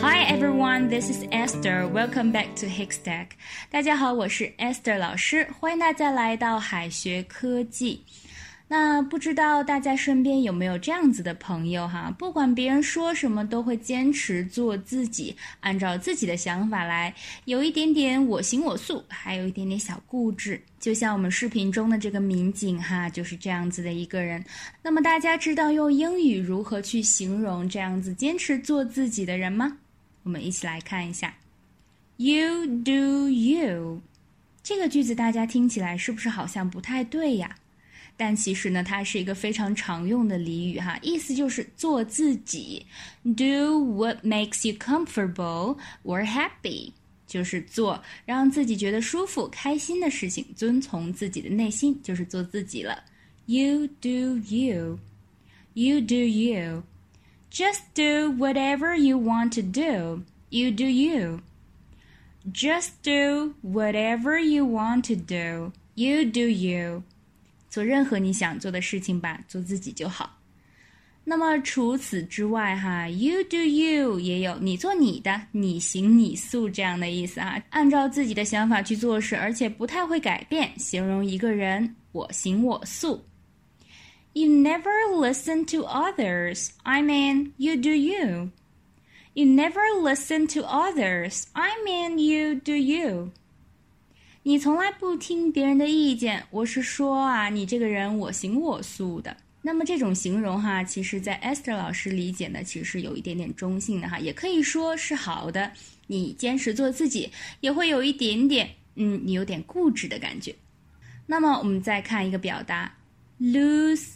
Hi everyone, this is Esther. Welcome back to Hickstack. 大家好，我是 Esther 老师，欢迎大家来到海学科技。 那不知道大家身边有没有这样子的朋友哈？不管别人说什么，都会坚持做自己，按照自己的想法来，有一点点我行我素，还有一点点小固执。就像我们视频中的这个民警哈，就是这样子的一个人。那么大家知道用英语如何去形容这样子坚持做自己的人吗？我们一起来看一下，You do you，这个句子大家听起来是不是好像不太对呀？但其实呢，它是一个非常常用的俚语哈，意思就是做自己，do what makes you comfortable or happy，就是做让自己觉得舒服、开心的事情，遵从自己的内心，就是做自己了。You do you, you do you, just do whatever you want to do. You do you, just do whatever you want to do. You do you. 做任何你想做的事情吧，做自己就好。那么除此之外，哈，you do you 也有你做你的，你行你素这样的意思哈。按照自己的想法去做事，而且不太会改变，形容一个人我行我素。You never listen to others. I mean, you do you. You never listen to others. I mean, you do you. 你从来不听别人的意见，我是说啊，你这个人我行我素的。那么这种形容哈，其实在 Esther 老师理解呢，其实是有一点点中性的哈，也可以说是好的。你坚持做自己，也会有一点点，嗯，你有点固执的感觉。那么我们再看一个表达，loose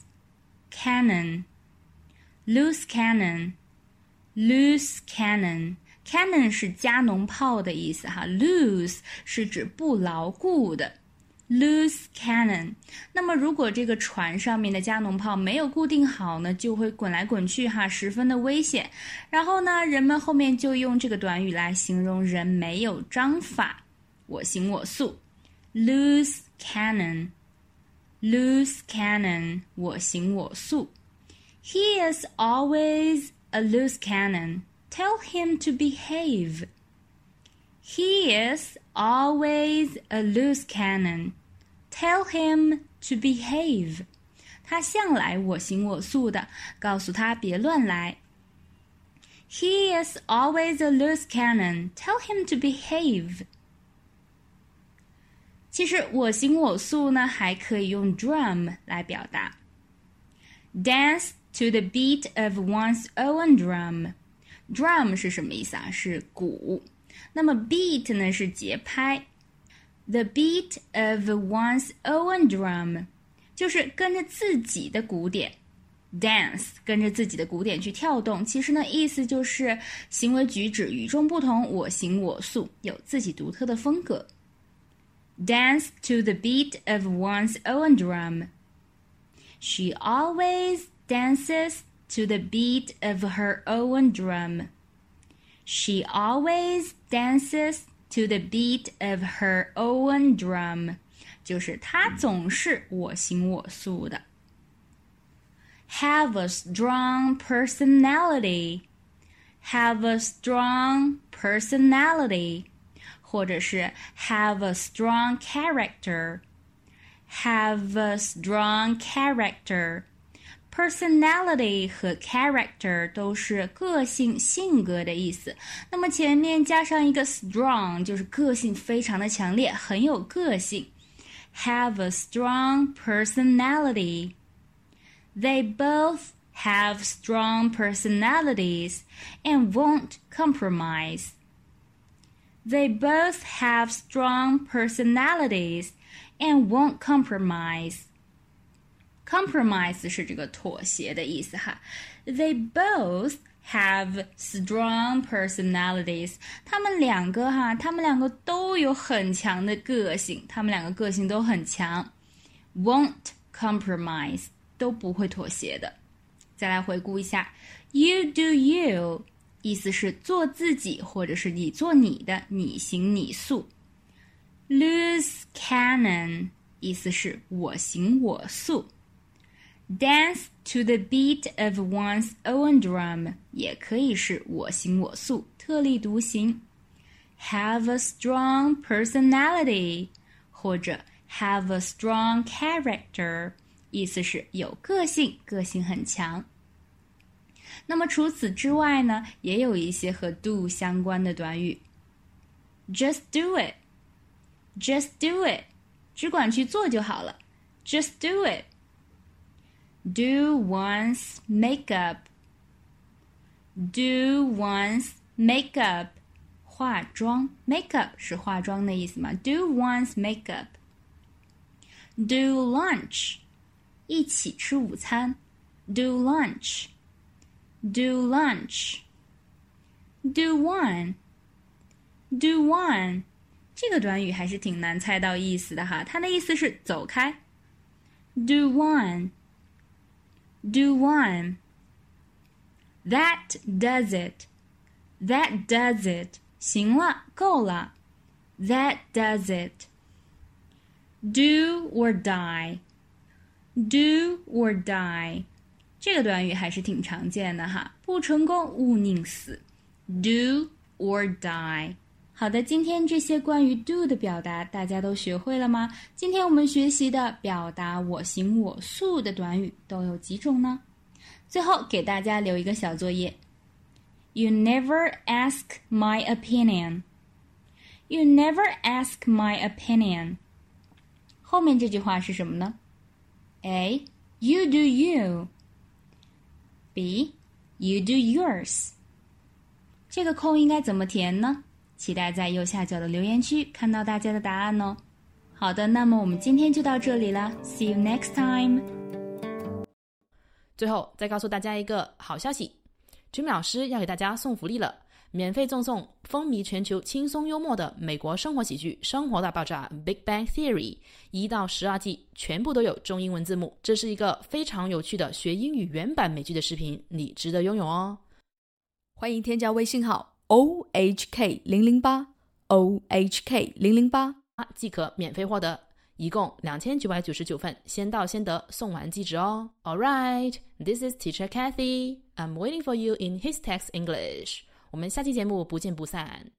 cannon，loose cannon，loose cannon。Cannon 是加农炮的意思哈，loose 是指不牢固的，loose cannon。那么如果这个船上面的加农炮没有固定好呢，就会滚来滚去哈，十分的危险。然后呢，人们后面就用这个短语来形容人没有章法，我行我素，loose cannon，loose cannon，我行我素。He is always a loose cannon. Tell him to behave. He is always a loose cannon. Tell him to behave. 他向来我行我素的，告诉他别乱来。He is always a loose cannon. Tell him to behave. 其实我行我素呢，还可以用 drum 来表达。Dance to the beat of one's own drum. Drum 是什么意思啊？是鼓。那么 beat 呢是节拍。The beat of one's own drum 就是跟着自己的鼓点。Dance 跟着自己的鼓点去跳动，其实呢意思就是行为举止与众不同，我行我素，有自己独特的风格。Dance to the beat of one's own drum. She always dances to the beat of her own drum. She always dances to the beat of her own drum. 就是她总是我行我素的。Have a strong personality. Have a strong personality. 或者是 have a strong character. Have a strong character. Personality 和 character 都是个性、性格的意思。那么前面加上一个 strong，就是个性非常的强烈，很有个性。Have a strong personality. They both have strong personalities and won't compromise. They both have strong personalities and won't compromise. Compromise 是这个妥协的意思哈。They both have strong personalities。他们两个哈，他们两个都有很强的个性，他们两个个性都很强。Won't compromise 都不会妥协的。再来回顾一下，You do you，意思是做自己，或者是你做你的，你行你素。Loose cannon，意思是我行我素。 Dance to the beat of one's own drum 也可以是我行我素，特立独行。Have a strong personality 或者 have a strong character，意思是有个性，个性很强。那么除此之外呢，也有一些和 do 相关的短语。Just do it，just do it，只管去做就好了。Just do it。 do one's makeup. Do one's makeup. 化妆，makeup 是化妆的意思嘛？Do one's makeup. Do lunch，一起吃午餐。Do lunch. Do lunch. Do one. Do one. 这个短语还是挺难猜到意思的哈，它的意思是走开。Do one do one. That does it. That does it. 行了，够了。That does it. Do or die. Do or die. 这个短语还是挺常见的哈，不成功勿宁死。Do or die. 好的，今天这些关于 do 的表达大家都学会了吗？今天我们学习的表达我行我素的短语都有几种呢？最后给大家留一个小作业：You never ask my opinion. You never ask my opinion. 后面这句话是什么呢？A. You do you. B. You do yours. 这个空应该怎么填呢？期待在右下角的留言区看到大家的答案哦。好的，那么我们今天就到这里了，See you next time。最后再告诉大家一个好消息，Jimmy 老师要给大家送福利了，免费赠送风靡全球、轻松幽默的美国生活喜剧《生活大爆炸》（Big Bang Theory） 一到十二季全部都有中英文字幕，这是一个非常有趣的学英语原版美剧的视频，你值得拥有哦。欢迎添加微信号。O H K 零零八 O H K 零零八即可免费获得，一共两千九百九十九份，先到先得，送完即止哦。All right, this is Teacher Kathy. I'm waiting for you in his text English. 我们下期节目不见不散。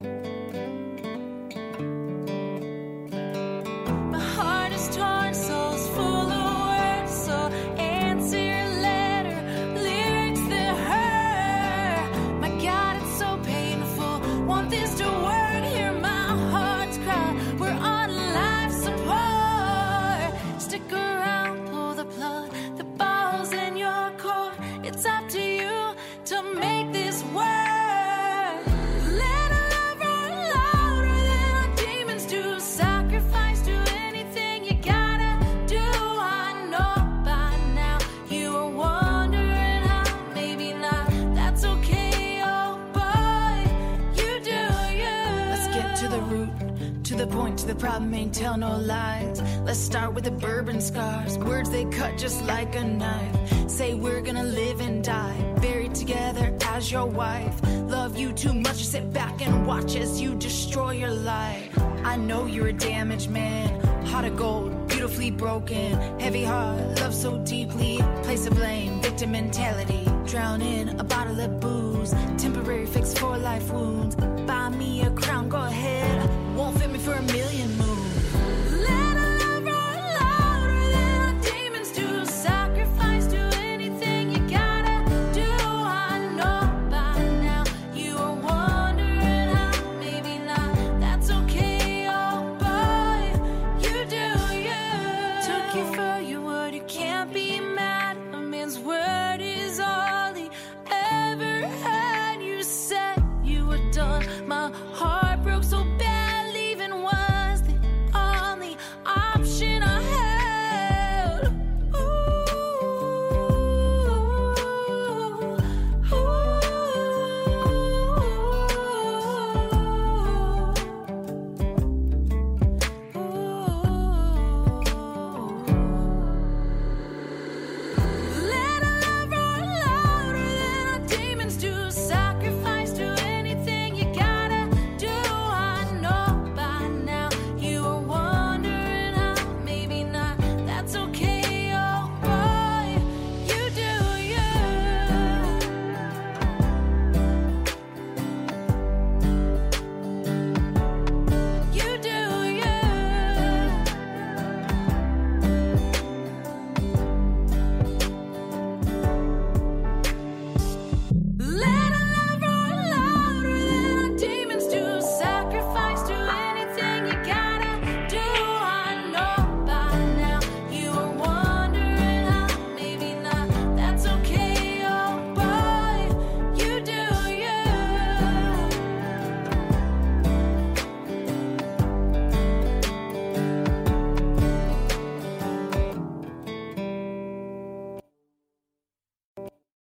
Problem ain't tell no lies. Let's start with the bourbon scars. Words they cut just like a knife. Say we're gonna live and die, buried together as your wife. Love you too much to sit back and watch as you destroy your life. I know you're a damaged man, heart of gold, beautifully broken. Heavy heart, love so deeply. Place of blame, victim mentality. Drown in a bottle of booze, temporary fix for life wounds. Buy me a crown, go ahead won't fit me for a million moons.